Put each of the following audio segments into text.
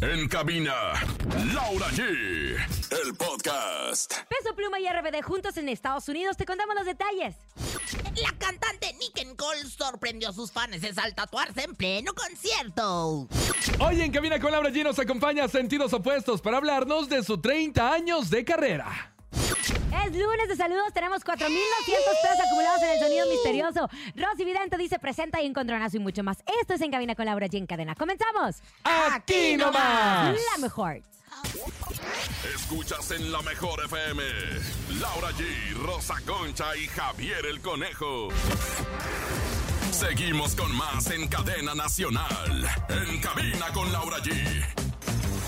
En cabina, Laura G. El podcast. Peso Pluma y RBD juntos en Estados Unidos. Te contamos los detalles. La cantante Nick Cole sorprendió a sus fans al tatuarse en pleno concierto. Hoy en Cabina con Laura G nos acompaña Sentidos Opuestos para hablarnos de su 30 años de carrera. Es lunes de saludos, tenemos 4.200 pesos acumulados en el sonido misterioso. Rosy Vidente dice presenta y encontronazo y mucho más. Esto es En Cabina con Laura G en cadena. ¡Comenzamos! ¡Aquí nomás! La mejor. Escuchas en la mejor FM. Laura G, Rosa Concha y Javier el Conejo. Seguimos con más en cadena nacional. En cabina con Laura G.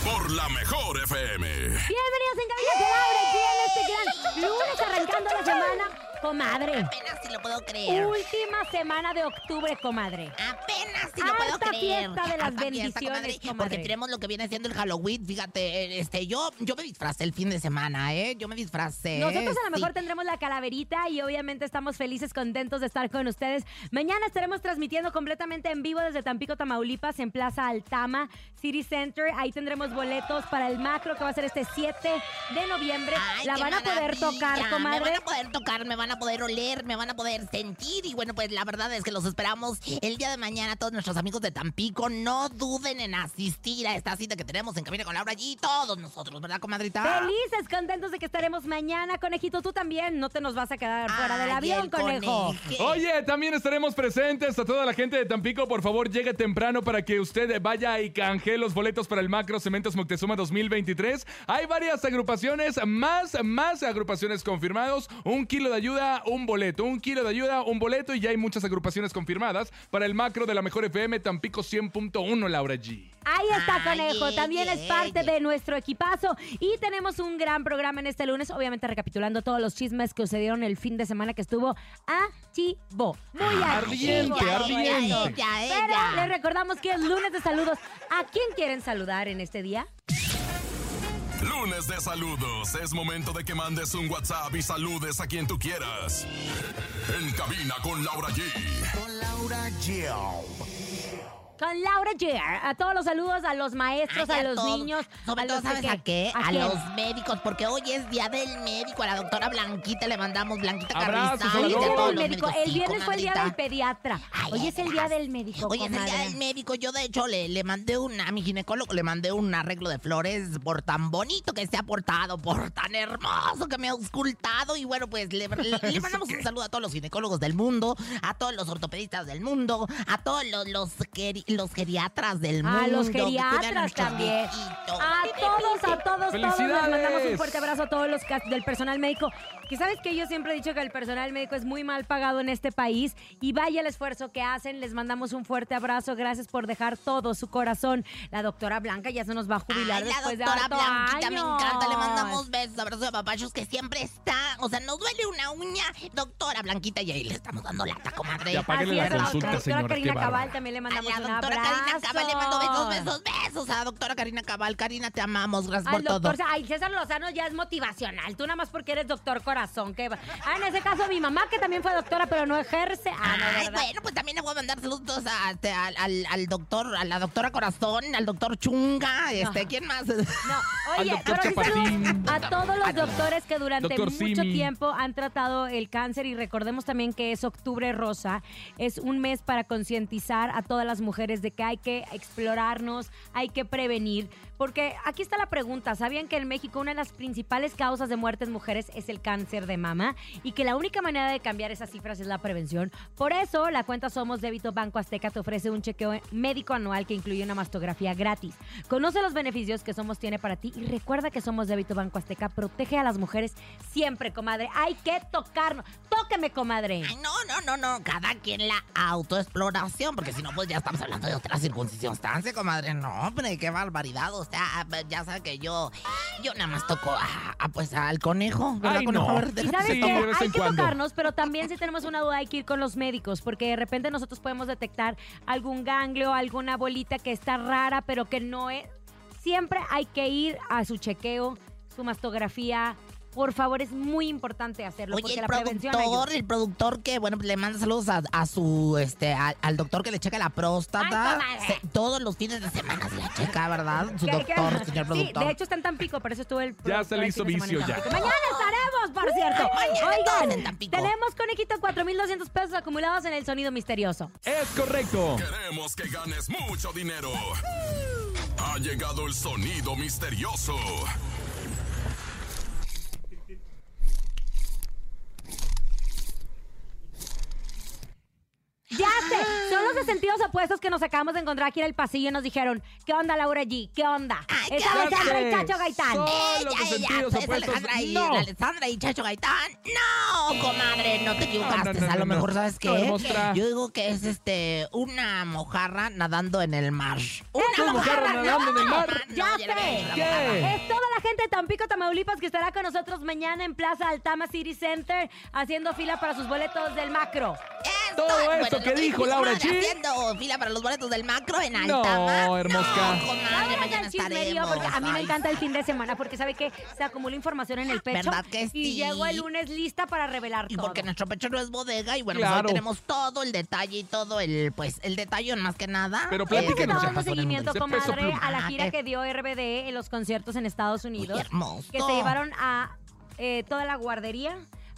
Por la mejor FM. Bienvenidos en Cabina con Laura G en este gran lunes arrancando la semana. Comadre. Apenas si lo puedo creer. Última semana de octubre, comadre. Apenas si lo puedo Alta creer. fiesta de las Alta fiesta, bendiciones, comadre. Porque tenemos lo que viene siendo el Halloween. Fíjate, este, yo, yo me disfracé el fin de semana, ¿eh? Yo me disfracé. Nosotros a lo sí. mejor tendremos la calaverita y obviamente estamos felices, contentos de estar con ustedes. Mañana estaremos transmitiendo completamente en vivo desde Tampico, Tamaulipas, en Plaza Altama, City Center. Ahí tendremos boletos para el macro que va a ser este 7 de noviembre. Ay, la van a poder tocar, Me comadre. van a poder tocar, me van a poder oler, me van a poder sentir. Y bueno, pues la verdad es que los esperamos el día de mañana. Todos nuestros amigos de Tampico, no duden en asistir a esta cita que tenemos en Camino con Laura allí. Todos nosotros, ¿verdad, comadrita? Felices, contentos de que estaremos mañana, conejito. Tú también, no te nos vas a quedar fuera del avión, conejo. coneje. Oye, también estaremos presentes a toda la gente de Tampico. Por favor, llegue temprano para que usted vaya y canje los boletos para el Macro Cementos Moctezuma 2023. Hay varias agrupaciones, más, más agrupaciones confirmados. Un kilo de ayuda, un boleto. Un kilo de ayuda, un boleto. Y ya hay muchas agrupaciones confirmadas para el Macro de la Mejor FM Tampico 100.1, Laura G. Ahí está, conejo. También es parte de nuestro equipazo. Y tenemos un gran programa en este lunes, obviamente recapitulando todos los chismes que sucedieron el fin de semana que estuvo activo. Muy Ardiente, activo. ardiente. Pero les recordamos que es lunes de saludos. ¿A quién quieren saludar en este día? Lunes de saludos. Es momento de que mandes un WhatsApp y saludes a quien tú quieras. En cabina con Laura G. Con Laura Jer. A todos los saludos, a los maestros, Ay, a los todos. niños. Sobre a todo, los ¿sabes a qué? A, quién? los médicos, porque hoy es día del médico. A la doctora Blanquita le mandamos Blanquita Carrizal. Hoy es día del médico. El Sí, viernes fue el día del pediatra. Ay, Hoy es el día del médico, Hoy es el día del médico. Yo, de hecho, le, le mandé un, a mi ginecólogo, le mandé un arreglo de flores por tan bonito que se ha portado, por tan hermoso que me ha auscultado. Y bueno, pues le, le- le mandamos un saludo a todos los ginecólogos del mundo, a todos los ortopedistas del mundo, a todos los, los, geri- los geriatras del mundo. A los geriatras también. A todos, a todos, todos. Les mandamos un fuerte abrazo a todos los del personal médico. Que sabes que yo siempre he dicho que el personal médico es muy mal pagado en este país. Y vaya el esfuerzo que hacen. Les mandamos un fuerte abrazo. Gracias por dejar todo su corazón. La doctora Blanca ya se nos va a jubilar Ay, la después de doctora harto Blanquita me encanta, le años. mandamos besos, abrazos de papachos que siempre está, o sea, nos duele una uña, doctora Blanquita, y ahí le estamos dando lata, comadre. Ya, Así la es, consulta, la doctora señora, Karina. Cabal también le A mandamos la un doctora abrazo. Karina Cabal le mando besos, besos, besos a la doctora Karina Cabal. Karina, te amamos, gracias Al por todo. doctor, ay, César Lozano ya es motivacional. Tú nada más porque eres doctor corazón. Que va- Ah, en ese caso mi mamá, que también fue doctora, pero no ejerce. Ah, no, Ay, ¿verdad? bueno, pues también le voy a mandar saludos a- este, al, al- al doctor, a la doctora Corazón, al doctor Chunga, este, No. ¿quién más? No, oye, pero sí saludos a todos los doctores que durante Doctor mucho Simi. tiempo han tratado el cáncer y recordemos también que es octubre rosa, es un mes para concientizar a todas las mujeres de que hay que explorarnos, hay que prevenir, porque aquí está la pregunta, ¿sabían que en México una de las principales causas de muerte en mujeres es el cáncer de mama y que la única manera de cambiar esas cifras es la prevención? Por eso la cuenta Somos Débito Banco Azteca te ofrece un chequeo médico anual que incluye una mastografía gratis. Conoce los beneficios que Somos tiene para ti y recuerda que Somos Débito Banco Azteca protege a las mujeres siempre, comadre. Hay que tocarnos. Tóqueme, comadre. Ay, no, no, no, no, cada quien la autoexploración, porque si no, pues ya estamos hablando de otra circunstancia, comadre. No, hombre, qué barbaridad. O sea, ya sabe que yo, yo nada más toco a, a, pues al conejo, ¿verdad, Ay, conejo? Y sabes Sí, que de vez hay en que cuando. tocarnos, pero también si tenemos una duda hay que ir con los médicos, porque de repente nosotros podemos detectar algún ganglio, alguna bolita que está rara, pero que no es. Siempre hay que ir a su chequeo, su mastografía, por favor, es muy importante hacerlo Oye, porque el la prevención productor, ayuda. el productor que, bueno, le manda saludos a, a su, este, a- al doctor que le checa la próstata. Ay. Se- todos los fines de semana se la checa, ¿verdad? Su ¿Qué- qué? doctor, señor Sí, productor. de hecho está en Tampico, por eso estuvo el Ya se le hizo vicio ya. Mañana por cierto. Oigan, tenemos, conejito, 4,200 pesos acumulados en el sonido misterioso. Es correcto. Queremos que ganes mucho dinero. Ha llegado el sonido misterioso. Ya sé, son los de sentidos opuestos que nos acabamos de encontrar aquí en el pasillo y nos dijeron, ¿qué onda Laura G? ¿Qué onda? Ay, es ¿qué Alejandra y? Chacho Gaitán. Son Ella, los de ella, sentidos pues, opuestos. Alejandra y, No. Alessandra y Chacho Gaitán. No, comadre, no te equivocaste. no, no, a lo no, mejor, no. ¿sabes qué? Yo digo que es este una mojarra nadando en el mar. Una mojarra nadando en el mar. Ya no, ya sé. ¿Qué? mojarra. Es toda la gente de Tampico, Tamaulipas que estará con nosotros mañana en Plaza Altama City Center haciendo fila para sus boletos del macro. Esto, Todo bueno, que dijo Laura. Haciendo fila para los boletos del macro en No, Altama. hermosca. No, comadre, Vámonos mañana estaremos. porque a mí me encanta el fin de semana porque sabe que se acumula información en el pecho. ¿Verdad que Y sí? llego el lunes lista para revelar Y todo. porque nuestro pecho no es bodega y bueno, pues Claro. hoy tenemos todo el detalle y todo el, pues, el detalle más que nada. Pero eh, platíquenos. que nos estado dando seguimiento, comadre, a la Ah, gira qué- que dio RBD en los conciertos en Estados Muy Unidos. hermoso. Que se llevaron a eh, toda la guardería.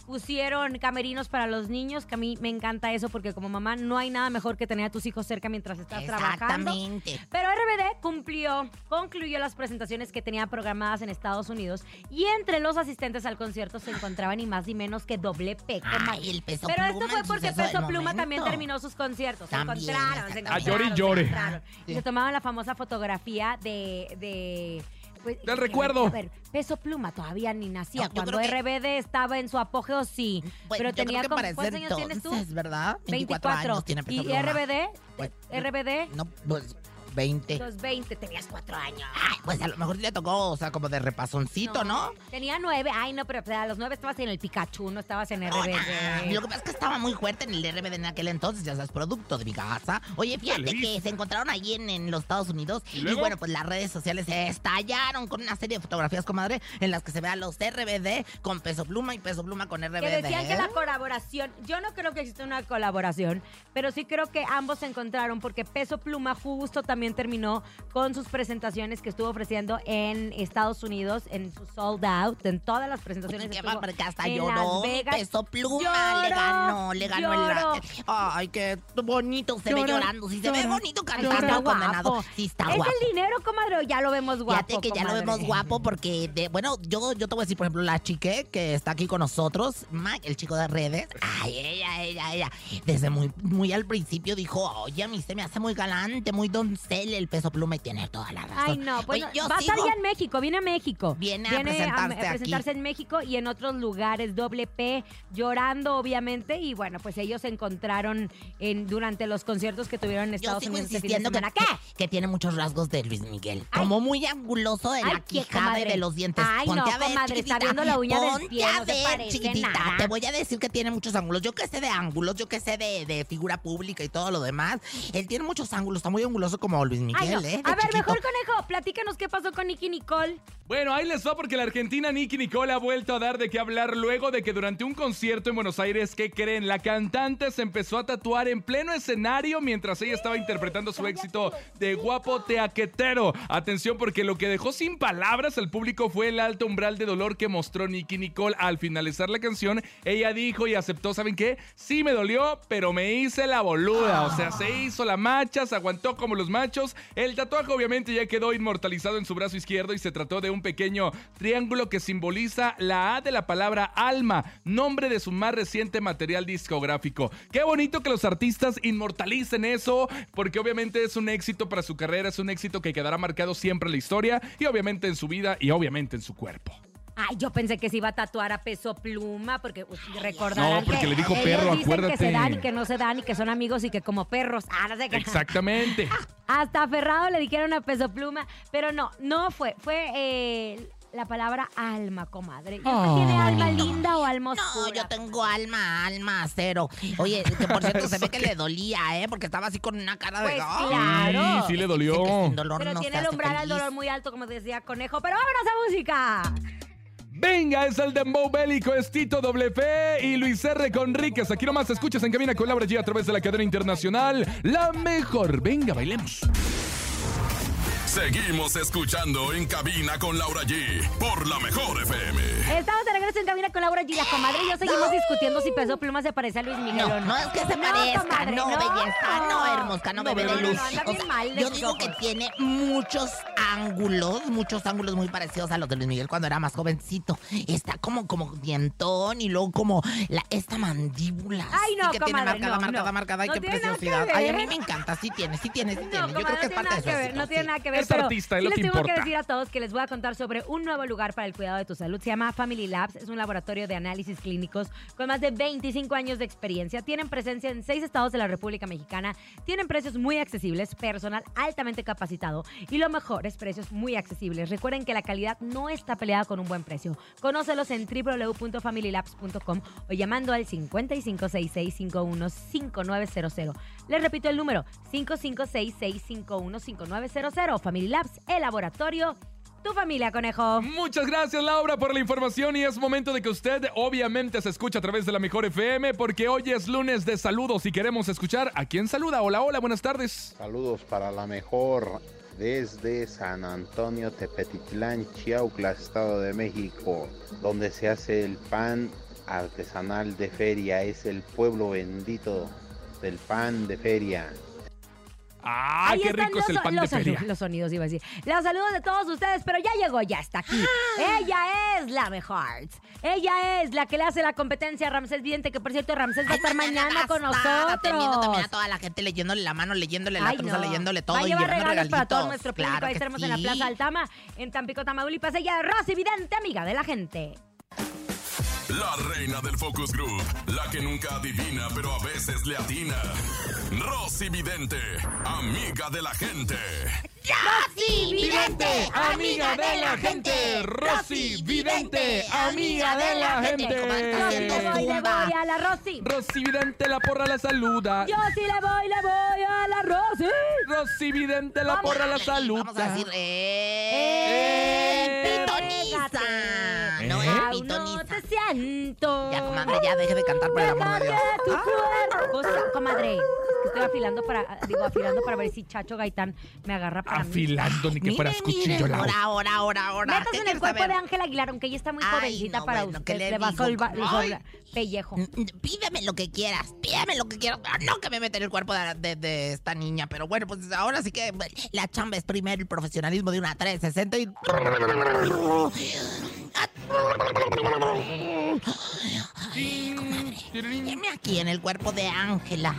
Pusieron camerinos para los niños, que a mí me encanta eso porque como mamá no hay nada mejor que tener a tus hijos cerca mientras estás trabajando. Exactamente. Pero RBD cumplió, concluyó las presentaciones que tenía programadas en Estados Unidos y entre los asistentes al concierto se encontraban ni más ni menos que doble P. comadre. Ay, el peso Pero esto fue porque Peso Pluma momento. también terminó sus conciertos. Se encontraron, se encontraron. A llore y se llore. Sí. se tomaban la famosa fotografía de... de pues, Del que- recuerdo. A ver, Peso Pluma todavía ni nacía. No, Cuando que- RBD estaba en su apogeo, sí. Pero tenía como... ¿Cuántos años tienes tú? ¿verdad? 24 años tiene Peso ¿Y Pluma. RBD? Pues, ¿RBD? No, pues 20. Los 20, tenías 4 años. Ay, pues a lo mejor sí le tocó, o sea, como de repasoncito, ¿no? Tenía 9. Ay, no, pero a los 9 estabas en el Pikachu, no estabas en Ah, RBD. Lo que pasa es que estaba muy fuerte en el RBD en aquel entonces, ya sabes, producto de mi casa. Oye, fíjate que se encontraron allí en, en los Estados Unidos ¿Y bueno, pues las redes sociales se estallaron con una serie de fotografías, comadre, en las que se ve a los RBD con peso pluma y peso pluma con RBD. Que decían que la colaboración, yo no creo que exista una colaboración, pero sí creo que ambos se encontraron porque Peso Pluma justo también terminó con sus presentaciones que estuvo ofreciendo en Estados Unidos, en su sold out, en todas las presentaciones. Qué estuvo que hasta en lloró Las mi Vegas. peso pluma. Lloró, le ganó, le ganó lloró. el. Ay, qué bonito se ve llorando. Si se ve bonito cantando condenado. Sí, está ¿Es guapo. el dinero, comadre, ya lo vemos guapo? Fíjate que ya lo vemos guapo porque, de, bueno, yo, yo te voy a decir, por ejemplo, la chique que está aquí con nosotros, Mike, el chico de redes. Ay, ella, ella, ella. Desde muy, muy al principio dijo, oye, a mí se me hace muy galante, muy el peso pluma y tiene toda la razón. Ay, no, pues Oye, yo va a estar ya en México, viene a México. Viene a presentarse aquí. presentarse en México y en otros lugares, doble P, llorando obviamente. Y bueno, pues ellos se encontraron en, durante los conciertos que tuvieron en Yo Estados sigo Unidos este fin de insistiendo que, semana. que, tiene muchos rasgos de Luis Miguel. Ay. Como muy anguloso de Ay, la qué quijada y de los dientes. Ay, Ponte no, a ver, comadre, está chiquitita. viendo la uña del Ponte pie, a no ver, chiquitita. nada. Te voy a decir que tiene muchos ángulos. Yo que sé de ángulos, yo que sé de, de figura pública y todo lo demás. Él tiene muchos ángulos. Está muy anguloso como Luis Miguel, Ay, no. ¿eh? A ver, chiquito. mejor conejo, platícanos qué pasó con Nicky Nicole. Bueno, ahí les va porque la argentina Nicky Nicole ha vuelto a dar de qué hablar luego de que durante un concierto en Buenos Aires, ¿qué creen? La cantante se empezó a tatuar en pleno escenario mientras ella estaba interpretando su éxito de guapo teaquetero. Atención porque lo que dejó sin palabras al público fue el alto umbral de dolor que mostró Nicky Nicole al finalizar la canción. Ella dijo y aceptó, ¿saben qué? Sí me dolió, pero me hice la boluda. O sea, se hizo la macha, se aguantó como los machos. El tatuaje obviamente ya quedó inmortalizado en su brazo izquierdo y se trató de un pequeño triángulo que simboliza la A de la palabra alma, nombre de su más reciente material discográfico. Qué bonito que los artistas inmortalicen eso, porque obviamente es un éxito para su carrera, es un éxito que quedará marcado siempre en la historia y obviamente en su vida y obviamente en su cuerpo. Ay, yo pensé que se iba a tatuar a peso pluma, porque recordarán No, porque que le dijo perro, dicen que acuérdate. se dan y que no se dan y que son amigos y que como perros. Ah, no sé qué. Exactamente. Hasta aferrado le dijeron a peso pluma, pero no, no fue, fue eh, la palabra alma, comadre. ¿Y usted Ah. tiene alma linda o alma No, yo tengo alma, alma cero. Oye, que por cierto se ve que le dolía, ¿eh? Porque estaba así con una cara de. Pues claro. Sí, sí le dolió. que sin dolor Pero no tiene el umbral al dolor muy alto, como decía Conejo. Pero vámonos a música. Venga, es el dembow bélico, es Tito WP y Luis R. Conríquez. Aquí nomás escuchas en Cabina con Laura G a través de la cadena internacional. La mejor. Venga, bailemos. Seguimos escuchando en cabina con Laura G por la mejor FM. Estamos de regreso en cabina con Laura G. La comadre y yo seguimos discutiendo si Peso Pluma se parece a Luis Miguel No, o no. no es que se No, parezca, comadre, no, no. belleza, no, hermosa, no, No, bebé de luz. no, anda O bien sea, mal de yo digo que tiene muchos ángulos, muchos ángulos muy parecidos a los de Luis Miguel cuando era más jovencito. Está como, como dientón y luego como la, esta mandíbula. Ay, no, así que tiene comadre, marcada, no, marcada, no. marcada. Ay, No qué tiene nada que preciosidad. Ay, a mí me encanta, sí tiene, sí tiene, sí No, tiene. Yo creo que es no parte tiene de su no tiene sí. nada que ver. Es artista, es sí lo les que tengo que decir a todos que les voy a contar sobre un nuevo lugar para el cuidado de tu salud. Se llama Family Labs, es un laboratorio de análisis clínicos con más de 25 años de experiencia. Tienen presencia en seis estados de la República Mexicana, tienen precios muy accesibles, personal altamente capacitado y lo mejor es precios muy accesibles. Recuerden que la calidad no está peleada con un buen precio. Conócelos en www.familylabs.com o llamando al 5566515900. Les repito el número 5566515900. Family Labs, el laboratorio, tu familia, conejo. Muchas gracias, Laura, por la información. Y es momento de que usted, obviamente, se escuche a través de la mejor FM, porque hoy es lunes de saludos y queremos escuchar a quién saluda. Hola, hola, buenas tardes. Saludos para la mejor desde San Antonio Tepetitlán, Chiautla, Estado de México, donde se hace el pan artesanal de feria. Es el pueblo bendito del pan de feria. ¡Ah, Ahí qué están rico es el los- pan los de feria! saludos- Los sonidos, iba a decir. Los saludos de todos ustedes, pero ya llegó, ya está aquí. Ah. Ella es la mejor. Ella es la que le hace la competencia a Ramsés Vidente, que por cierto, Ramsés va a estar mañana con Teniendo también a nosotros. toda la gente leyéndole la mano, leyéndole la Ay, truza, no. leyéndole todo Va a y llevar llevando regalos para todo nuestro público. Claro Ahí estaremos en la. Plaza Altama, en Tampico, Tamaulipas. Ella es Rosy Vidente, amiga de la gente. La reina del Focus Group, la que nunca adivina pero a veces le atina. Rosy Vidente, amiga de la gente. Rosy Vidente, amiga de la gente. Rosy Vidente, amiga de la gente. Yo sí le voy, le voy a la Rosy. Rosy Vidente, la porra la saluda. Yo sí le voy, le voy a la Rosy. Rosy Vidente, la porra la saluda. Vamos a decir, ¡Eh! ¡eh! ¡Pitoniza! Pitoniza. te siento. Ya, comadre, ya deje de cantar por el amor de Dios. Tu cuerpo- O sea, comadre, es que estoy afilando para, digo, afilando para ver si Chacho Gaitán me agarra para mí. Afilando ni que fueras cuchillo, ahora, ahora, ahora, ahora. Métase ¿Qué en el cuerpo saber? de Ángela Aguilar, aunque ella está muy jovencita no, para bueno, usted. ¿qué le le va a solvar pellejo. Mm, Pídeme lo que quieras, pídeme lo que quieras. Ah, No que me meta en el cuerpo de, de- de esta niña, pero bueno, pues ahora sí que bueno, la chamba es primero el profesionalismo de una 360 y... Ay, comadre, aquí en el cuerpo de Ángela.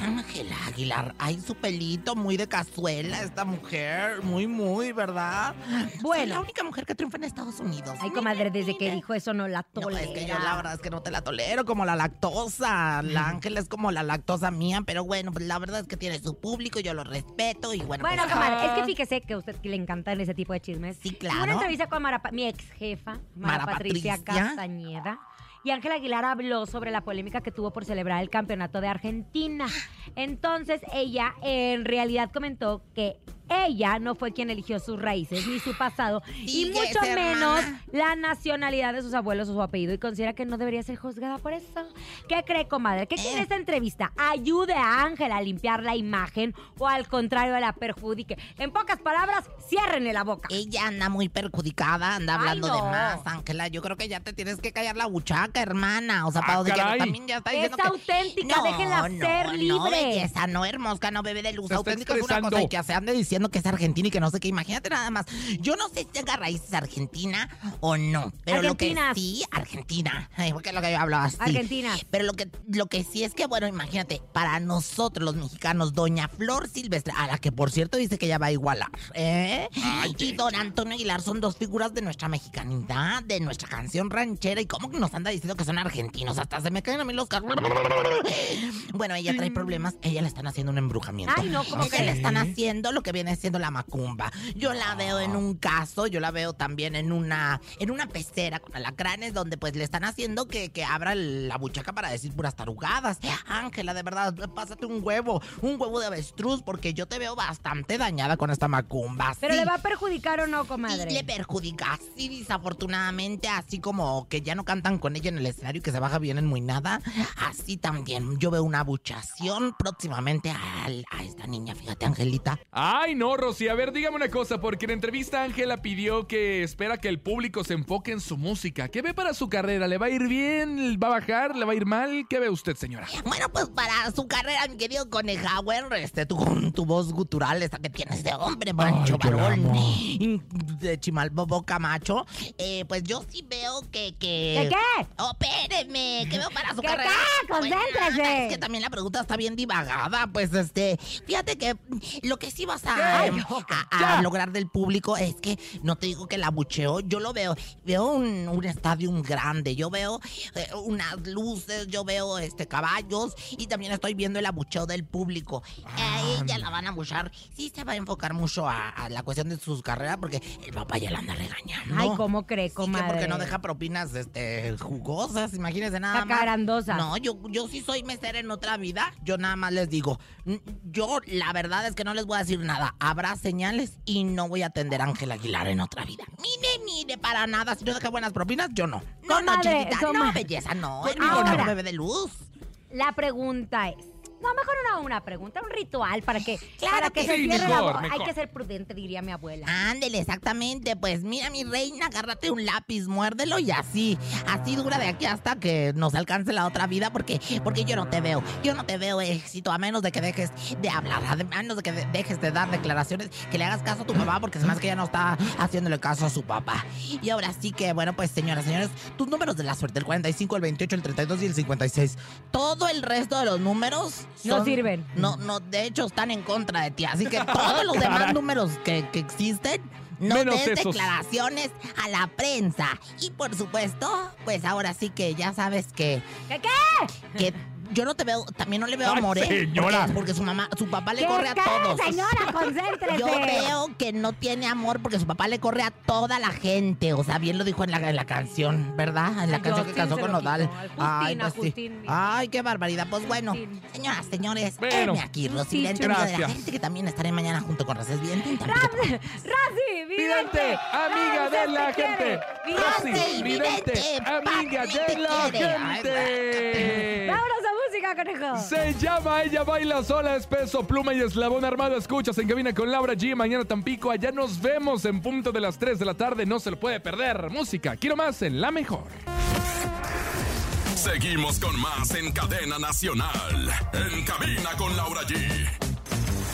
Ángela Aguilar. Ay, su pelito muy de cazuela, esta mujer. Muy, muy, ¿verdad? Bueno. Soy la única mujer que triunfa en Estados Unidos. Ay, comadre, desde que dijo eso no la No, tolera. es que yo la verdad es que no te la tolero como la lactosa. La Ángela es como la lactosa mía, pero bueno, pues la verdad es que tiene su público, yo lo respeto y bueno. Bueno, pues, comadre, es que fíjese que a usted le encantan ese tipo de chismes. Sí, claro. una entrevista con Mara Pa- mi ex jefa, Mara, Mara Patricia, Patricia. Castañeda. Y Ángela Aguilar habló sobre la polémica que tuvo por celebrar el campeonato de Argentina. Entonces, ella en realidad comentó que ella no fue quien eligió sus raíces ni su pasado y mucho hermana. menos la nacionalidad de sus abuelos o su apellido y considera que no debería ser juzgada por eso. ¿Qué cree, comadre? ¿Qué quiere Eh. esta entrevista? ¿Ayude a Ángela a limpiar la imagen o al contrario la perjudique? En pocas palabras, ciérrenle la boca. Ella anda muy perjudicada, anda Ay, hablando de no. más, Ángela. Yo creo que ya te tienes que callar la buchaca, hermana. O sea, Ah, para caray. también ya está Es diciendo que... auténtica, déjenla ser no, libre. No, belleza, no hermosa, no bebé de luz. Auténtica es una cosa y que se ande diciendo que es argentina y que no sé qué. Imagínate nada más. Yo no sé si tenga raíces argentina o no. Pero lo que sí, Argentina. Ay, porque es lo que yo hablo así. Argentina. Pero lo que, lo que sí es que, bueno, imagínate, para nosotros los mexicanos, doña Flor Silvestre, a la que por cierto dice que ella va a igualar, ¿eh? y don Antonio Aguilar son dos figuras de nuestra mexicanidad, de nuestra canción ranchera. ¿Y cómo que nos anda diciendo que son argentinos? Hasta se me caen a mí los carros. Bueno, ella trae problemas. Ella le están haciendo un embrujamiento. Ay, no, ¿cómo Ella crees? le están haciendo lo que viene viene siendo la macumba. Yo la veo en un caso, yo la veo también en una, en una pecera con alacranes donde pues le están haciendo que, que abra la buchaca para decir puras tarugadas. Ángela, de verdad, pásate un huevo, un huevo de avestruz, porque yo te veo bastante dañada con esta macumba. ¿Pero sí. le va a perjudicar o no, comadre? Y le perjudica, sí, desafortunadamente, así como que ya no cantan con ella en el escenario y que se baja bien en muy nada, así también. Yo veo una buchación próximamente a, a esta niña, fíjate, Angelita. Ay, no, Rosy. A ver, dígame una cosa, porque en entrevista Ángela pidió que espera que el público se enfoque en su música. ¿Qué ve para su carrera? ¿Le va a ir bien? ¿Va a bajar? ¿Le va a ir mal? ¿Qué ve usted, señora? Bueno, pues para su carrera, mi querido Conejauer, este, tú con tu voz gutural, esa que tienes de hombre, mancho, varón, de Chimalbobo Camacho, eh, pues yo sí veo que... que... ¿Qué qué? Oh, espéreme, ¿qué veo para su ¿Qué carrera? qué? Concéntrese. Bueno, es que también la pregunta está bien divagada, pues este, fíjate que lo que sí vas a, A- lograr del público es que no te digo que la bucheo, yo lo veo, veo un, un estadio grande, yo veo eh, unas luces, yo veo este caballos y también estoy viendo el abucheo del público. A ella la van a abuchar, sí se va a enfocar mucho a, a la cuestión de sus carreras porque el papá ya la anda regañando. Ay, ¿cómo cree, Sí, que comadre? porque no deja propinas este, jugosas, imagínense nada Está más. carandosa. No, yo, yo sí soy mesera en otra vida. Yo nada más les digo, yo la verdad es que no les voy a decir nada. Habrá señales y no voy a atender a Ángel Aguilar en otra vida. Mire, mire, para nada. Si no deja buenas propinas, yo no. No, no, chiquita. No, belleza, no. Conmigo no, bebé de luz. La pregunta es. No, mejor no una pregunta, un ritual para que, Claro para que, que se sí, cierre la mejor, boca. Hay que ser prudente, diría mi abuela. Ándele, exactamente. Pues mira, mi reina, agárrate un lápiz, muérdelo y así. Así dura de aquí hasta que nos alcance la otra vida, porque, porque yo no te veo. Yo no te veo éxito, a menos de que dejes de hablar, a menos de que de- dejes de dar declaraciones, que le hagas caso a tu papá, porque se me hace que ella no está haciéndole caso a su papá. Y ahora sí que, bueno, pues señoras, señores, tus números de la suerte, el 45, el 28, el 32 y el 56. Todo el resto de los números No sirven. No, no, de hecho están en contra de ti. Así que todos los demás números que, que existen, no Menos des esos. declaraciones a la prensa. Y por supuesto, pues ahora sí que ya sabes que, ¿Qué qué? que yo no te veo, también no le veo Ay, amor, ¿eh? señora. Porque, porque su mamá, su papá le ¿Qué, corre a todos. señora? Concéntrese. Yo veo que no tiene amor porque su papá le corre a toda la gente. O sea, bien lo dijo en la, en la canción, ¿verdad? En la Ay, canción que casó con Nodal. Ay, a pues sí. Ay, qué barbaridad. Pues bueno, Justin. señoras, señores, Bueno. aquí, Rosy Justin. Vidente, amiga de la gente que también estaré mañana junto con Races Vidente. Rosy, vidente, Vidente, amiga de la gente. Vidente. Rosy, vidente, vidente, amiga de la gente. Vámonos a música, conejo. Se llama Ella Baila Sola, es peso, pluma y eslabón armado. Escuchas en cabina con Laura G. Mañana Tampico. Allá nos vemos en punto de las 3 de la tarde. No se lo puede perder. Música, quiero más en la mejor. Seguimos con más en cadena nacional. En cabina con Laura G.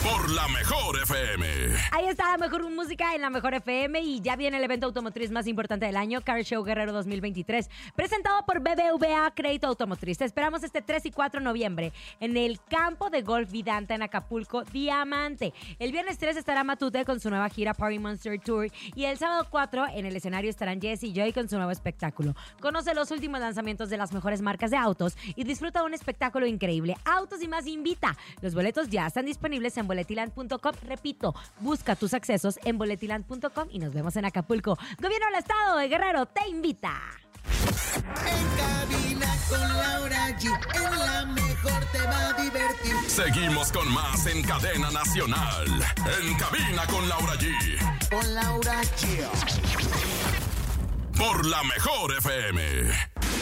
Por la mejor FM. Ahí está la mejor música en la mejor FM y ya viene el evento automotriz más importante del año, Car Show Guerrero 2023, presentado por BBVA Crédito Automotriz. Te esperamos este 3 y 4 de noviembre en el campo de golf Vidanta en Acapulco, Diamante. El viernes 3 estará Matute con su nueva gira Party Monster Tour y el sábado 4 en el escenario estarán Jess y Joy con su nuevo espectáculo. Conoce los últimos lanzamientos de las mejores marcas de autos y disfruta un espectáculo increíble. Autos y más invita. Los boletos ya están disponibles en boletiland.com. Repito, busca tus accesos en boletiland.com y nos vemos en Acapulco. Gobierno del Estado de Guerrero te invita. En cabina con Laura G. En la mejor te va a divertir. Seguimos con más en cadena nacional. En cabina con Laura G. Con Laura G. Por la mejor FM.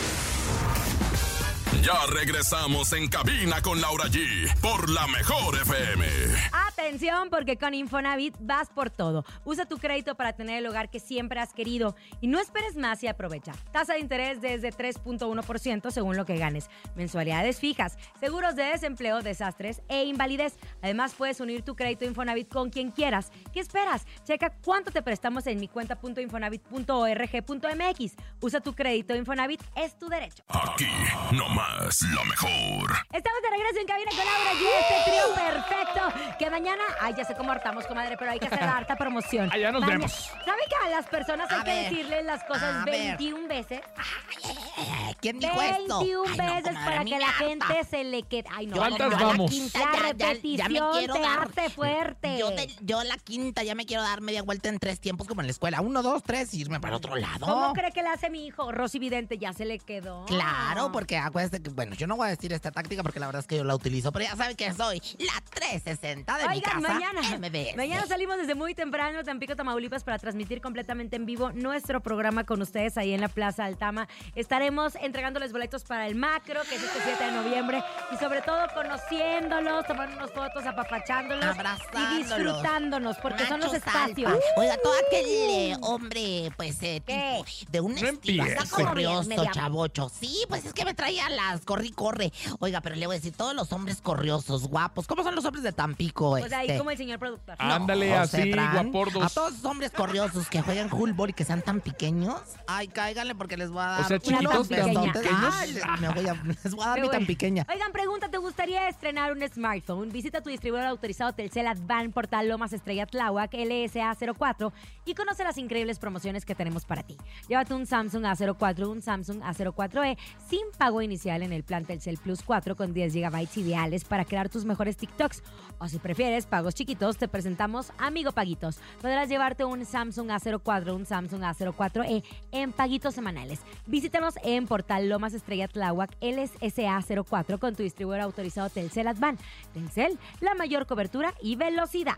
Ya regresamos en cabina con Laura G. Por la mejor FM. Atención, porque con Infonavit vas por todo. Usa tu crédito para tener el hogar que siempre has querido y no esperes más y aprovecha. Tasa de interés desde 3.1% según lo que ganes. Mensualidades fijas, seguros de desempleo, desastres e invalidez. Además, puedes unir tu crédito Infonavit con quien quieras. ¿Qué esperas? Checa cuánto te prestamos en mi cuenta.infonavit.org.mx. Usa tu crédito Infonavit, es tu derecho. Aquí, no más, lo mejor. Estamos de regreso en cabina con Laura G, este trío perfecto. Que mañana, ay, ya sé cómo hartamos, comadre, pero hay que hacer harta promoción. Allá nos Maña- vemos. ¿Sabe que a las personas hay A que ver, decirles las cosas a ver. 21 veces? Eh, ¿Quién dijo esto? 21 Ay, no, veces comadre, para que la gente se le quede. Ay, no. ¿Cuántas no, yo a la vamos? quinta La ya- ya- ya me repetición quiero te dar. hace fuerte. Yo, de- yo la quinta ya me quiero dar media vuelta en tres tiempos como en la escuela. Uno, dos, tres y irme para otro lado. ¿Cómo cree que le hace mi hijo? Rosy Vidente ya se le quedó. Claro, porque acuérdate que, bueno, yo no voy a decir esta táctica porque la verdad es que yo la utilizo, pero ya saben que soy la 360 de mi Oigan, casa. mañana, MBS. mañana salimos desde muy temprano, Tampico, Tamaulipas, para transmitir completamente en vivo nuestro programa con ustedes ahí en la Plaza Altama. Estaremos entregándoles boletos para el macro, que es este 7 de noviembre, y sobre todo conociéndolos, tomándonos fotos, apapachándolos y disfrutándonos, porque son los espacios. Salpa. Oiga, todo aquel eh, hombre, pues, eh, tipo, de un estilo corrioso, chavocho. Sí, pues es que me traía las corri corre. Oiga, pero le voy a decir, todos los hombres corriosos, guapos. ¿Cómo son los hombres de Tampico? Pues ahí este? como el señor productor. Ándale, José así, guapordos. A todos esos hombres corriosos que juegan fullball y que sean tan pequeños, ay, cáiganle porque les voy a dar O sea, chiquitos, me voy a, les voy a dar mi tan pequeña. Oigan, pregunta, ¿te gustaría estrenar un smartphone? Visita tu distribuidor autorizado Telcel Advan Portal Lomas Estrella Tláhuac LSA04 y conoce las increíbles promociones que tenemos para ti. Llévate un Samsung A04, un Samsung A04e sin pago inicial en el plan Telcel Plus 4 con 10 GB ideales para crear tus mejores TikToks. O si prefieres pagos chiquitos, te presentamos Amigo Paguitos. Podrás llevarte un Samsung A04, un Samsung A04e en paguitos semanales. Visítanos en Portal Lomas Estrella Tláhuac LSA04 con tu distribuidor autorizado Telcel Advan. Telcel, la mayor cobertura y velocidad.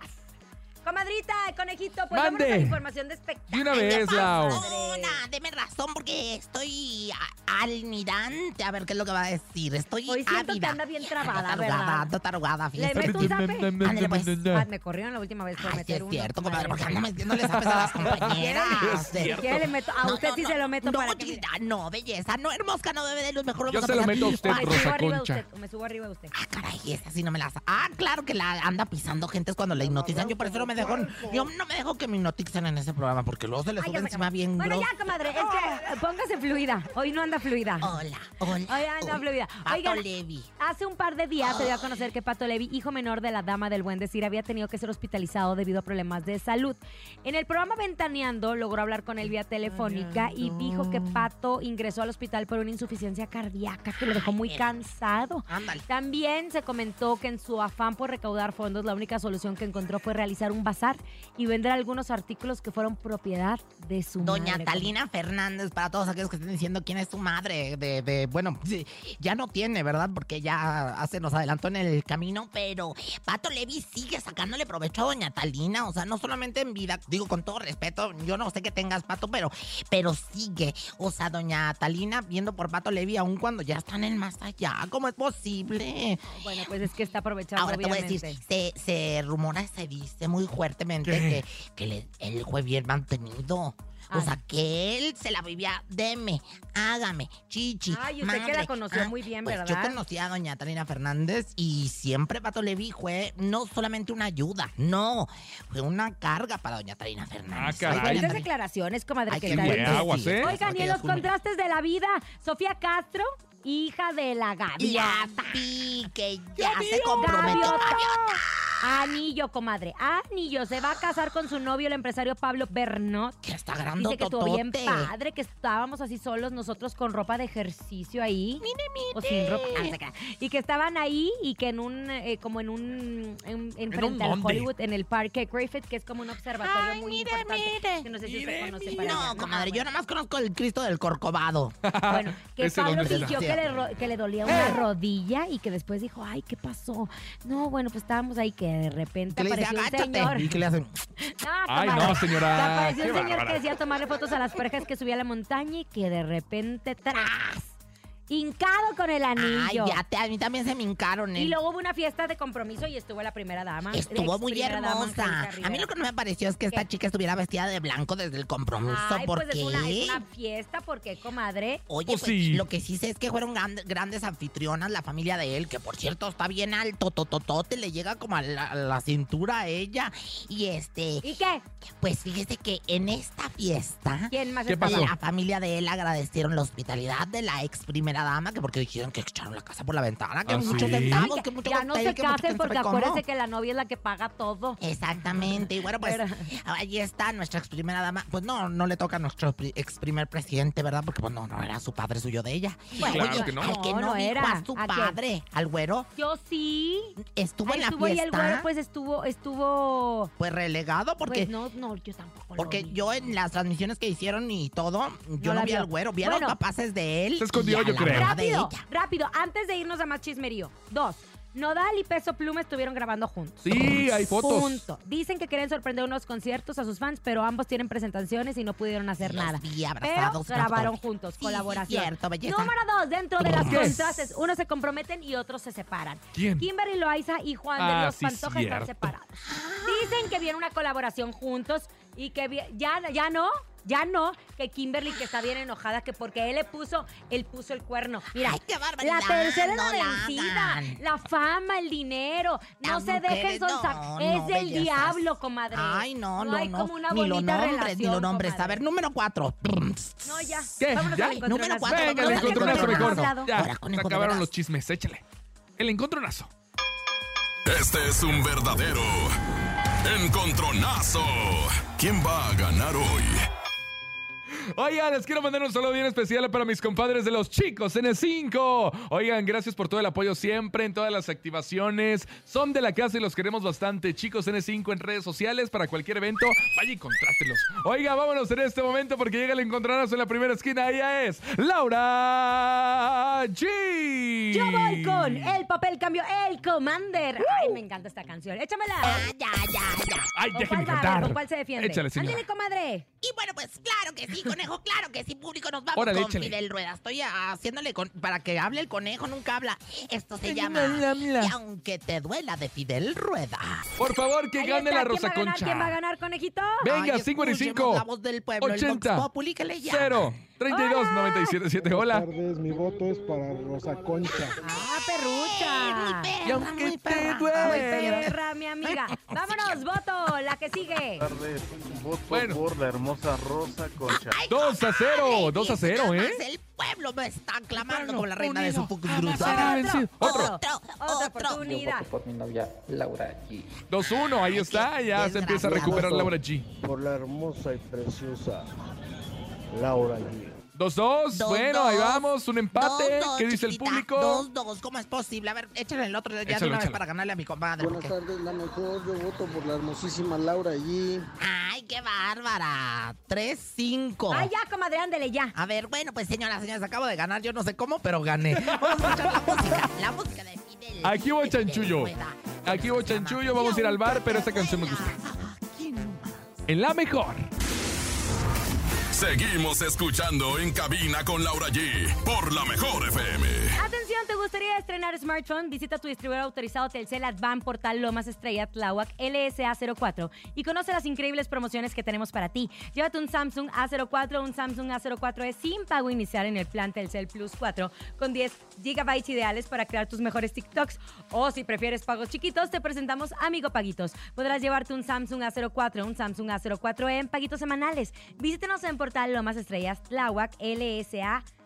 Comadrita, conejito, pues vámonos Mande. a la información de espectáculos. De una vez, Lau. Deme razón porque estoy a- almirante. A ver qué es lo que va a decir. Estoy Hoy siento que ávida. anda bien trabada, Ando tarugada, ¿verdad? ando tarugada, ¿Le meto un zape? Ándale, pues. Ah, me corrieron la última vez por Ay, sí es uno. cierto, comadre, porque anda metiéndole zapes a las compañeras. Quiere, le meto. A No, usted no, sí no, se lo meto no, para que. No, belleza, no, hermosa, no bebe de luz, mejor Yo vamos se a lo meto a usted, Rosa subo arriba de Concha. usted. Me subo arriba de usted. Ah, caray, esa sí no me la sa- Ah, claro que la anda pisando gentes cuando la hipnotizan. Yo por eso no me dejo, yo no me dejo que me hipnoticen en ese programa porque luego se les Ay, sube encima bien Bueno, grosso. ya, comadre, es que eh, póngase fluida. Hoy no anda fluida. Hola, hola. Hoy anda fluida. Pato Oigan, Levi. Hace un par de días se dio a conocer que Pato Levi, hijo menor de la dama del buen decir, había tenido que ser hospitalizado debido a problemas de salud. En el programa Ventaneando logró hablar con él vía telefónica y dijo que Pato ingresó al hospital por una insuficiencia cardíaca que lo dejó muy cansado. Ándale. También se comentó que en su afán por recaudar fondos, la única solución que encontró fue realizar un bazar y vender algunos artículos que fueron propiedad de su Doña madre. Talina Fernández, para todos aquellos que estén diciendo quién es su madre, de, de- bueno, ya no tiene, ¿verdad? Porque ya hace nos adelantó en el camino, pero Pato Levi sigue sacándole provecho a Doña Talina, o sea, no solamente en vida, digo con todo respeto, yo no sé que tengas Pato, pero, pero sigue, o sea, Doña Talina viendo por Pato Levi aún cuando ya están en más allá, ¿cómo es posible? Bueno, pues es que está aprovechando, Ahora te voy a decir, se, se rumora, se dice muy fuertemente ¿Qué? que, que le- él fue bien mantenido. O Ah. sea, que él se la vivía, deme, hágame, chichi. Ay, usted que la madre". conoció muy bien, pues ¿verdad? Yo conocí a doña Talina Fernández y siempre Pato Levi fue no solamente una ayuda, no, fue una carga para doña Talina Fernández. Ah, caray. Talina- declaraciones, comadre, Ay, que bien. aguas, ¿eh? Oigan, y en los contrastes de la vida, Sofía Castro, hija de la La gaviota. vi que ya se comprometió. Gaviota. Anillo, comadre. Anillo. Se va a casar con su novio, el empresario Pablo Bernot. Que está grande Dice que estuvo bien padre, que estábamos así solos nosotros con ropa de ejercicio ahí. Mire, mire. O sin ropa. Ah. Y que estaban ahí y que en un, eh, como en un, en, en frente al? Hollywood, en el parque Griffith, que es como un observatorio Ay, muy mire, importante. mire. Que no sé si Mire, usted conoce para allá, No, comadre, yo bueno. nada más conozco el Cristo del Corcovado. Bueno, que Ese Pablo está. Que le, ro- que le dolía una rodilla y que después dijo, ay, ¿qué pasó? No, bueno, pues estábamos ahí que de repente apareció un señor. Y que le hacen... No, Ay, no, señora. Apareció Qué un señor bárbara. que decía tomarle fotos a las parejas que subía a la montaña y que de repente, ¡tras! Hincado con el Ay, anillo. ya te, a mí también se me hincaron. Y el- luego hubo una fiesta de compromiso y estuvo la primera dama. Estuvo ex muy primera dama, hermosa. Angélica A mí Rivera. lo que no me pareció es que esta ¿Qué? chica estuviera vestida de blanco desde el compromiso. Ay, ¿Por pues qué? es una, es una fiesta, porque comadre? Oye, Pues pues, sí. lo que sí sé es que fueron gran- grandes anfitrionas la familia de él, que por cierto está bien alto, tototote, le llega como a la, a la cintura a ella. Y este, ¿Y qué? pues fíjese que en esta fiesta, ¿Quién más ¿Qué estaba? pasó? la familia de él agradecieron la hospitalidad de la ex primera primera dama, que porque dijeron que echaron la casa por la ventana, que ¿Ah, muchos sí? que mucho ya no se que casen porque acuérdense que la novia es la que paga todo. Exactamente, y bueno, pues Pero- ahí está nuestra ex primera dama. Pues no, no le toca a nuestro ex primer presidente, ¿verdad? Porque pues no, no era su padre suyo de ella. claro que no. Al que No, no, era. a su ¿A quién? padre, al güero, Yo sí. estuvo en la estuvo y el fiesta. güero pues estuvo, estuvo... pues relegado porque Pues no, no, yo tampoco lo Porque vi. yo en las transmisiones que hicieron y todo, yo no, vi al güero, vi a Bueno. los papaces de él. Se escondió, a yo creo. Rápido, rápido, antes de irnos a más chismerío. Dos, Nodal y Peso Pluma estuvieron grabando juntos. Sí, hay fotos. Punto. Dicen que quieren sorprender unos conciertos a sus fans, pero ambos tienen presentaciones y no pudieron hacer Los nada. vi Pero abrazados, grabaron tanto. juntos, Sí, colaboración. cierto, belleza. Número dos, dentro de las contrastes, unos se comprometen y otros se separan. ¿Quién? Kimberly Loaiza y Juan de Ah, los sí, Pantoja están separados. Dicen que viene una colaboración juntos y que ya, ya no, ya no, que Kimberly que está bien enojada que porque él le puso, él puso el cuerno. Mira, Ay, qué la tercera no la vencida, la fama, el dinero, no Las se dejen sonsacar, no, es no, del bellezas. diablo, comadre. Ay, no, no, hay no. como una ni lo bonita nombres, relación, ni lo nombres. A ver, número cuatro. No, ya. ¿Qué? Vámonos ¿Ya? al. Número cuatro, Venga, el encontronazo. Ya, Ahora, se de acabaron los chismes, échale. El encontronazo. Este es un verdadero encontronazo. ¿Quién va a ganar hoy? Oigan, les quiero mandar un saludo bien especial para mis compadres de los chicos N5. Oigan, gracias por todo el apoyo siempre en todas las activaciones. Son de la casa y los queremos bastante. Chicos N5 en redes sociales para cualquier evento. Vaya y contrátelos. Oiga, vámonos en este momento porque llega el encontronazo en la primera esquina. Ella es Laura G. Yo voy con el papel cambio, el Commander. Ay, me encanta esta canción. Échamela. Ya, ya, ya, ya. Ay, cantar. ¿Con cuál se defiende? Échale, señora. Ándale, comadre. Y bueno, pues claro que sí, conejo, claro que sí, público, nos vamos Órale, con échale. Fidel Rueda. Estoy haciéndole con- para que hable el conejo, nunca habla. Esto se llama Mla, mla. Y aunque te duela de Fidel Rueda. Por favor, que Ahí gane está. la Rosa ¿Quién va a ganar? Concha. ¿Quién va a ganar, conejito? Venga, Ay, 55 escuchemos la voz del pueblo, el 80 Vox Populi que le llama. 0 32 97 7. Hola. Buenas tardes, mi voto es para Rosa Concha. Ah, perrucha. Muy Y perra, aunque muy te perra. duela. Muy perra, mi amiga. Vámonos, voto. La que sigue. tardes. Voto Bueno. por la hermosa Rosa Concha. Ay, 2 a 0, comadre, 2 a fíjate 0, nada ¿eh? más, El pueblo me está aclamando Bueno, como la reina de su Group. será Otro, otro, Otro, otra otro. oportunidad. por mi novia Laura G. 2 1, ahí está. Ya se empieza a recuperar Laura G. Por la hermosa y preciosa Laura G. 2 2. Dos, Bueno, ahí dos. vamos. Un empate. Dos, dos, ¿Qué dice el público? Dos, dos, ¿cómo es posible? A ver, échale el otro ya de Échalo, una vez para ganarle a mi comadre. Buenas porque- tardes, la mejor. Yo voto por la hermosísima Laura G. Ay, qué bárbara. 3, 5. Ay, ya, comadre, ándele, ya. A ver, bueno, pues señoras, señores, acabo de ganar, yo no sé cómo, pero gané. Vamos a escuchar la música, la música de Fidel. Aquí Fidel chanchullo. Aquí llama chanchullo, vamos a ir al bar, pero esta canción me gusta. En la mejor. Seguimos escuchando en cabina con Laura G por la mejor FM. ¿Te gustaría estrenar smartphone? Visita tu distribuidor autorizado Telcel Advan Portal Lomas Estrella Tláhuac LSA 04 y conoce las increíbles promociones que tenemos para ti. Llévate un Samsung A04 o un Samsung A04e sin pago inicial en el plan Telcel Plus 4 con 10 gigabytes ideales para crear tus mejores TikToks. O si prefieres pagos chiquitos, te presentamos Amigo Paguitos. Podrás llevarte un Samsung A04 o un Samsung A04e en paguitos semanales. Visítenos en Portal Lomas Estrellas Tláhuac LSA 04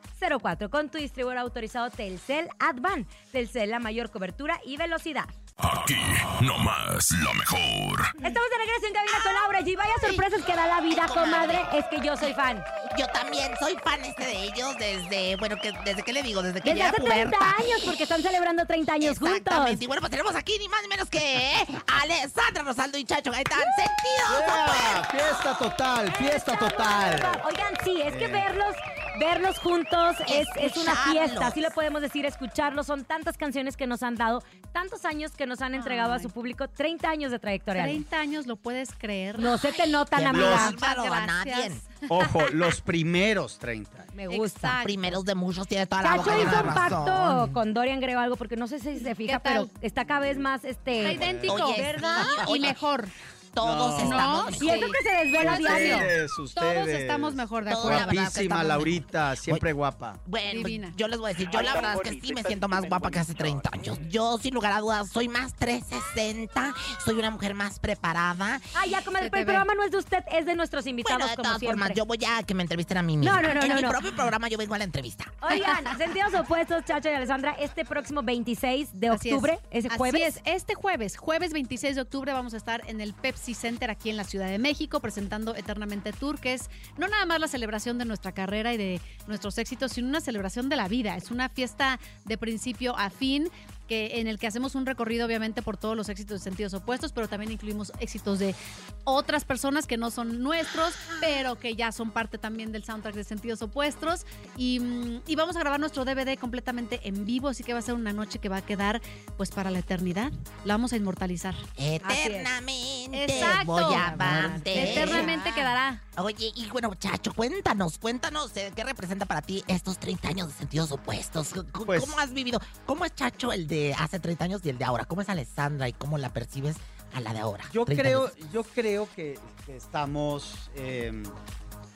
con tu distribuidor autorizado Telcel Advan. Telcel, la mayor cobertura y velocidad. Aquí nomás la mejor. Estamos de regreso en cabina con Laura G. Vaya sorpresas que da la vida, comadre. Es que yo soy fan. Yo también soy fan este de ellos desde, bueno, que, desde que le digo, desde que Desde ya hace 30 años, porque están celebrando 30 años juntos. Exactamente. Y bueno, pues tenemos aquí ni más ni menos que Alessandra Rosaldo y Chacho Gaitán. ¡Sentidos! ¡Yeah! Fiesta total, fiesta total. Oigan, sí, es que verlos, verlos juntos es, es una fiesta, así lo podemos decir, escucharlos. Son tantas canciones que nos han dado, tantos años que nos han entregado a su público, 30 años de trayectoria. 30 años, ¿lo puedes creer? No se te notan, Qué amiga. bárbaro, a Gracias. nadie. Ojo, los primeros 30. Me gusta. Exacto. Primeros de muchos, tiene toda la Chacho boca llena hizo un pacto con Dorian Grego algo, porque no sé si se fija, pero está cada vez más Está este. idéntico, Oye, sí, ¿verdad? Y mejor. Todos No. estamos No, Y eso que se desvela diario. Ustedes, ustedes. Todos estamos mejor de acuerdo. Guapísima, Laurita, siempre guapa. Bueno, Divina. yo les voy a decir, yo la verdad es que sí me siento más guapa que hace bonito. 30 años. Yo, sin lugar a dudas, soy más 360, soy una mujer más preparada. Ay, ya, te el programa no es de usted, es de nuestros invitados, Bueno, de como todas siempre. formas, yo voy a que me entrevisten a mí misma. No, no, no, En no, mi no. propio programa yo vengo a la entrevista. Oigan, sentidos opuestos, Chacho y Alessandra, este próximo 26 de Así es. octubre, ese Así jueves. es, este jueves, jueves 26 de octubre, vamos a estar en el Pepsi Center aquí en la Ciudad de México presentando Eternamente Tour, que es no nada más la celebración de nuestra carrera y de nuestros éxitos, sino una celebración de la vida. Es una fiesta de principio a fin. Que, en el que hacemos un recorrido obviamente por todos los éxitos de sentidos opuestos, pero también incluimos éxitos de otras personas que no son nuestros, pero que ya son parte también del soundtrack de sentidos opuestos. Y, mm, y vamos a grabar nuestro DVD completamente en vivo, así que va a ser una noche que va a quedar pues para la eternidad. La vamos a inmortalizar. Eternamente Exacto. voy a amarte. Eternamente quedará. Oye, y bueno, Chacho, cuéntanos, cuéntanos, eh, ¿qué representa para ti estos 30 años de sentidos opuestos? Pues- ¿Cómo has vivido? ¿Cómo es Chacho el de hace 30 años y el de ahora? ¿Cómo es Alessandra y cómo la percibes a la de ahora? Yo 30 creo, años. yo creo que, que estamos eh,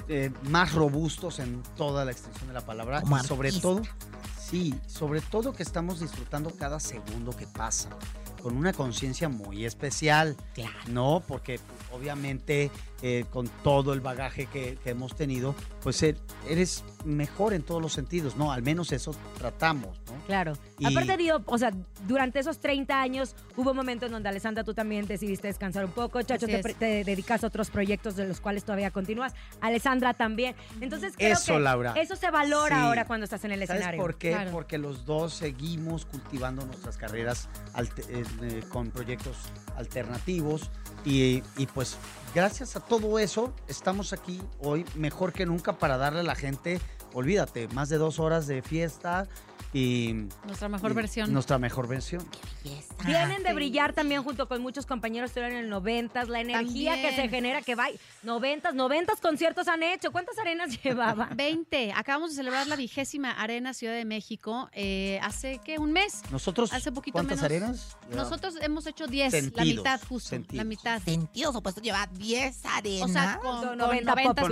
eh, más robustos en toda la extensión de la palabra. Como y sobre artista. todo, sí, sobre todo que estamos disfrutando cada segundo que pasa. Con una conciencia muy especial. Claro. No, porque obviamente eh, con todo el bagaje que, que hemos tenido, pues eh, eres mejor en todos los sentidos, ¿no? Al menos eso tratamos, ¿no? Claro. Y- Aparte, digo, o sea, durante esos 30 años hubo momentos en donde, Alessandra, tú también decidiste descansar un poco. Chacho, te, dedicas a otros proyectos de los cuales todavía continúas. Alessandra también. Entonces, creo Eso, que Laura. eso se valora Sí. ahora cuando estás en el ¿Sabes escenario. por qué? Claro. Porque los dos seguimos cultivando nuestras carreras eh, con proyectos alternativos y, y pues gracias a todo eso estamos aquí hoy mejor que nunca para darle a la gente, olvídate, más de dos horas de fiesta y... Nuestra mejor y versión. Nuestra mejor versión. Fiesta. Vienen de brillar también junto con muchos compañeros que estuvieron en el 90 la energía que se genera, que va. 90 90 conciertos han hecho. ¿Cuántas arenas llevaba? 20. Acabamos de celebrar la vigésima Arena Ciudad de México eh, hace, ¿qué? ¿Un mes? Nosotros, Hace poquito ¿cuántas menos. arenas? Nosotros hemos hecho 10, la mitad justo, la mitad. Sentidos opuestos lleva 10 arenas. O sea, con, Con con 90 90 Pop Pop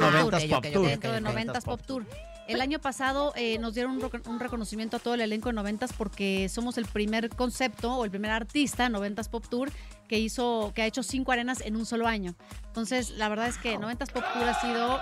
Tour. Tour. 90 ok, Pop Tour. Ok, Dentro de ok. 90 Pop Tour. El año pasado eh, nos dieron un, reco- un reconocimiento a todo el elenco de 90 porque somos el primer concepto o el primer artista 90 Pop Tour que hizo que ha hecho cinco arenas en un solo año. Entonces, la verdad es que 90 Pop Tour ha sido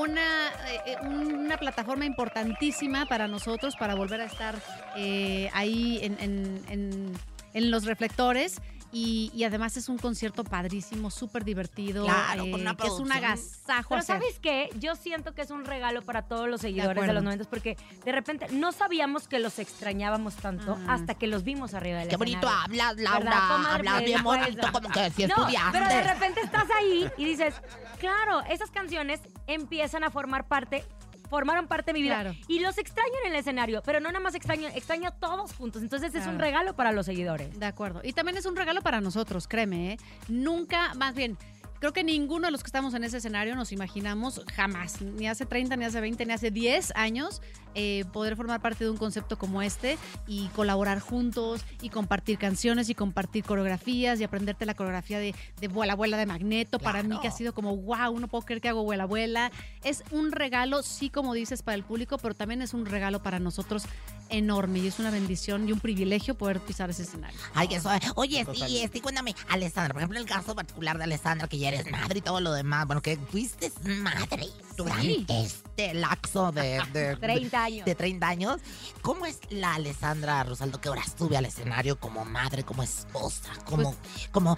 una, eh, una plataforma importantísima para nosotros para volver a estar eh, ahí en, en- en- en los reflectores. Y, y además es un concierto padrísimo, súper divertido, Claro, con una que es un agasajo. Pero hacer. ¿sabes qué? Yo siento que es un regalo para todos los seguidores de, los 90 porque de repente no sabíamos que los extrañábamos tanto Ah. hasta que los vimos arriba del Qué bonito escenario. hablas, ¿Verdad, Laura. Hablas bien bonito, como que si No, estudiaste. pero de repente estás ahí y dices, claro, esas canciones empiezan a formar parte, formaron parte de mi vida. Claro. Y los extraño en el escenario, pero no nada más extraño, extraño a todos juntos. Entonces es un regalo para los seguidores. De acuerdo. Y también es un regalo para nosotros, créeme, ¿eh? Nunca, más bien, creo que ninguno de los que estamos en ese escenario nos imaginamos jamás, ni hace 30, ni hace 20, ni hace 10 años, eh, poder formar parte de un concepto como este y colaborar juntos y compartir canciones y compartir coreografías y aprenderte la coreografía de, de Vuela Abuela de Magneto. Para mí que ha sido como, wow, no puedo creer que hago Vuela Abuela. Es un regalo, sí, como dices, para el público, pero también es un regalo para nosotros enorme y es una bendición y un privilegio poder pisar ese escenario. Ay, que suave. Oye, sí, este, cuéntame, Alessandra, por ejemplo, el caso particular de Alessandra, que ya eres madre y todo lo demás, bueno, que fuiste madre durante este laxo de, de 30 años. de 30 años. ¿Cómo es la Alessandra Rosaldo que ahora sube al escenario como madre, como esposa, como, como,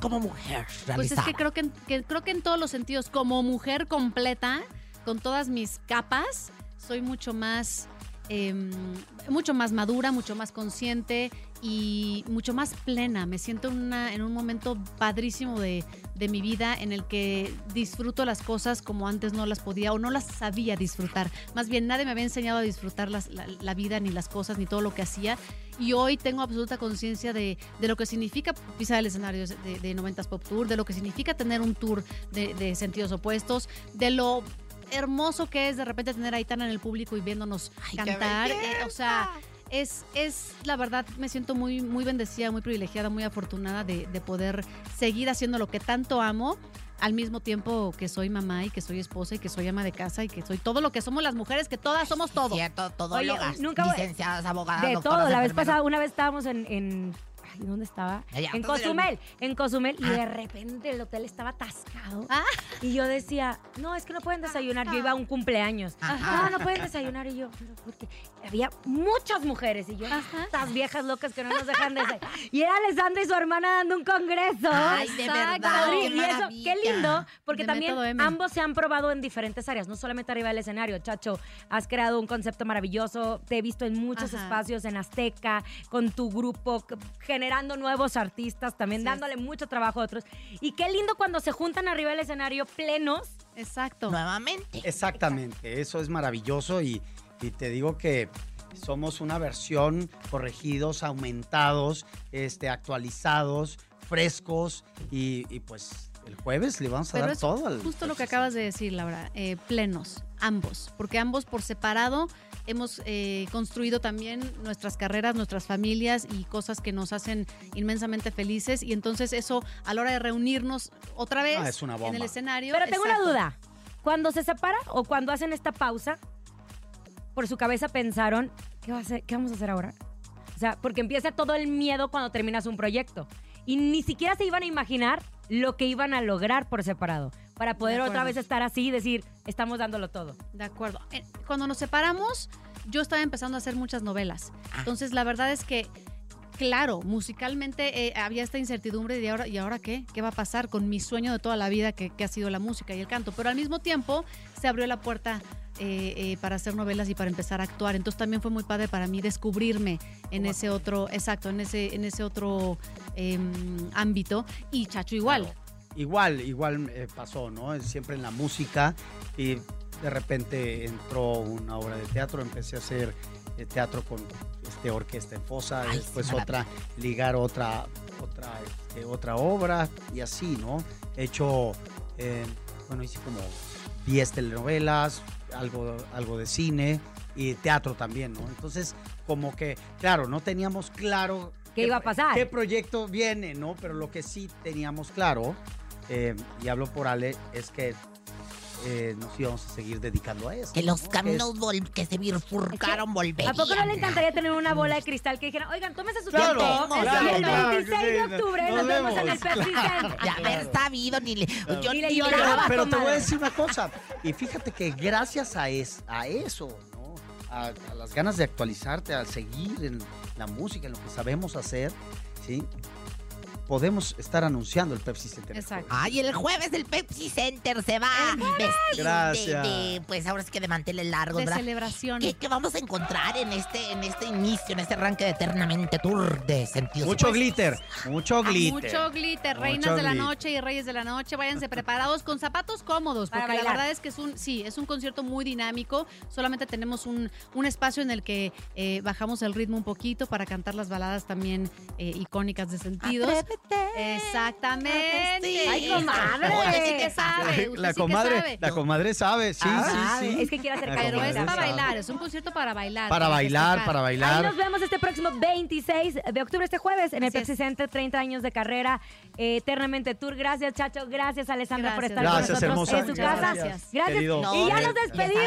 como mujer Pues es realizada? que creo que creo que en todos los sentidos, como mujer completa, con todas mis capas, soy mucho más, em, mucho más madura, mucho más consciente y mucho más plena. Me siento en, un momento padrísimo de, de mi vida en el que disfruto las cosas como antes no las podía o no las sabía disfrutar. Más bien, nadie me había enseñado a disfrutar la, vida, ni las cosas, ni todo lo que hacía. Y hoy tengo absoluta conciencia de, de lo que significa pisar el escenario de, de 90s Pop Tour, de lo que significa tener un tour de, de sentidos opuestos, de lo hermoso que es de repente tener a Aitana en el público y viéndonos Ay, cantar. Eh, o sea, es, es la verdad, me siento muy, muy bendecida, muy privilegiada, muy afortunada de, de poder seguir haciendo lo que tanto amo. Al mismo tiempo que soy mamá y que soy esposa y que soy ama de casa y que soy todo lo que somos las mujeres, que todas somos todo. Cierto, todo Oye, nunca licenciadas, abogadas, De todo. La vez pasada, una vez estábamos en. en- ay, ¿Dónde estaba? Allá, en Cozumel. En Cozumel. Y de repente el hotel estaba atascado. Y yo decía, no, es que no pueden desayunar. Yo iba a un cumpleaños. Ajá. No, no pueden desayunar. Y yo, pero ¿por qué? Había muchas mujeres. Y yo, estas viejas locas que no nos dejan desayunar. Y era Alessandra y su hermana dando un congreso. Ay, de verdad, qué y eso, qué lindo, porque De también ambos se han probado en diferentes áreas, no solamente arriba del escenario. Chacho, has creado un concepto maravilloso, te he visto en muchos Ajá. espacios, en Azteca, con tu grupo, generando nuevos artistas, también dándole mucho trabajo a otros. Y qué lindo cuando se juntan arriba del escenario plenos. Exacto. Nuevamente. Exactamente, eso es maravilloso y, y te digo que somos una versión corregidos, aumentados, este, actualizados, frescos y, y pues el jueves le vamos a Pero dar es todo al justo lo que acabas de decir, Laura, eh, plenos, ambos, porque ambos por separado hemos eh, construido también nuestras carreras, nuestras familias y cosas que nos hacen inmensamente felices y entonces eso a la hora de reunirnos otra vez Ah, es una en el escenario. Pero tengo exacto. una duda. Cuando se separan o cuando hacen esta pausa, por su cabeza pensaron, ¿qué, va a hacer- qué vamos a hacer ahora? O sea, porque empieza todo el miedo cuando terminas un proyecto. Y ni siquiera se iban a imaginar lo que iban a lograr por separado. Para poder De otra vez estar así y decir, estamos dándolo todo. De acuerdo. Eh, Cuando nos separamos, yo estaba empezando a hacer muchas novelas. Entonces, la verdad es que, claro, musicalmente eh, había esta incertidumbre de ahora, ¿y ahora qué? ¿Qué va a pasar con mi sueño de toda la vida que, que ha sido la música y el canto? Pero al mismo tiempo se abrió la puerta eh, eh, para hacer novelas y para empezar a actuar. Entonces también fue muy padre para mí descubrirme en ese otro, exacto, en ese, en ese otro em, ámbito. Y Chacho igual. Igual, igual eh, pasó, ¿no? Siempre en la música y de repente entró una obra de teatro, empecé a hacer eh, teatro con este orquesta en fosa, Ay, después otra, ligar otra, otra, este, otra obra y así, ¿no? He hecho, eh, bueno, hice como 10 telenovelas, algo, algo de cine y teatro también, ¿no? Entonces, como que, claro, no teníamos claro ¿Qué iba a pasar? qué proyecto viene, ¿no? Pero lo que sí teníamos claro, eh, y hablo por Ale, es que eh, nos íbamos a seguir dedicando a eso. Que los ¿no? caminos es- vol- que se bifurcaron volverían. ¿A poco no le encantaría tener una bola de cristal que dijera, oigan, tómese su Claro, tiempo? claro, y el claro 26 que de octubre Nos nos vemos en el Center. Ya haber sabido, ni le. Yo Ni le lloraba, lloraba. pero te voy a decir una cosa. Y fíjate que gracias a, es, a eso, ¿no? A, a las ganas de actualizarte, a seguir en la música, en lo que sabemos hacer, ¿sí? Podemos estar anunciando el Pepsi Center. Exacto. Ay, el jueves el Pepsi Center se va vestido Gracias. de, pues ahora sí que de manteles largos, De ¿verdad? celebración. ¿Qué, qué vamos a encontrar en este, en este inicio, en este arranque de Eternamente Tour de sentidos Mucho opuestos? glitter, mucho glitter. Mucho glitter, Mucho reinas de la noche y reyes de la noche, váyanse preparados con zapatos cómodos, Para porque la verdad es que es un, sí, es un concierto muy dinámico. Solamente tenemos un, un espacio en el que eh, bajamos el ritmo un poquito para cantar las baladas también eh, icónicas de sentidos. Exactamente. Ay, comadre. Oye, sí ¿qué que sabe. usted La sí que comadre, sabe. la comadre sabe, sí, Ah, sí, sí. Es que quiere hacer Pero es para bailar, es un concierto para bailar. Para bailar, para Ahí bailar. nos vemos este próximo 26 de octubre, este jueves, en el Pepsi es. Center, 30 años de carrera, eh, eternamente tour. Gracias, Chacho. Gracias, Alessandra, por estar Gracias. Gracias, con nosotros hermosa. en su Gracias. casa. Gracias. Gracias. No, y ya nos despedimos.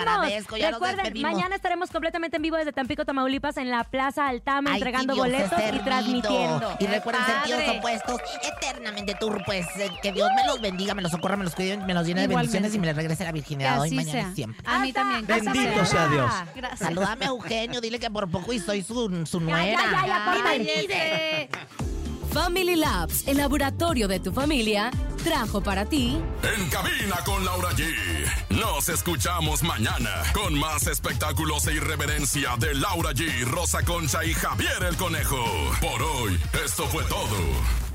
ya nos Recuerden, despedimos. mañana estaremos completamente en vivo desde Tampico, Tamaulipas, en la Plaza Altama, Ay, entregando boletos y transmitiendo. Y recuerden, opuestos, eternamente tour, pues eh, que Dios me los bendiga, me los socorra, me los cuide, me los llene de Igualmente. bendiciones y me les regrese la virginidad hoy, mañana sea. y siempre. A mí también. Bendito sea Dios. Gracias. Saludame a Eugenio, dile que por poco y soy su, su Ya, nuera. ya, ya, ya, córtale. Family Labs, el laboratorio de tu familia, trajo para ti En cabina con Laura G. Nos escuchamos mañana con más espectáculos e irreverencia de Laura G, Rosa Concha y Javier el Conejo. Por hoy, esto fue todo.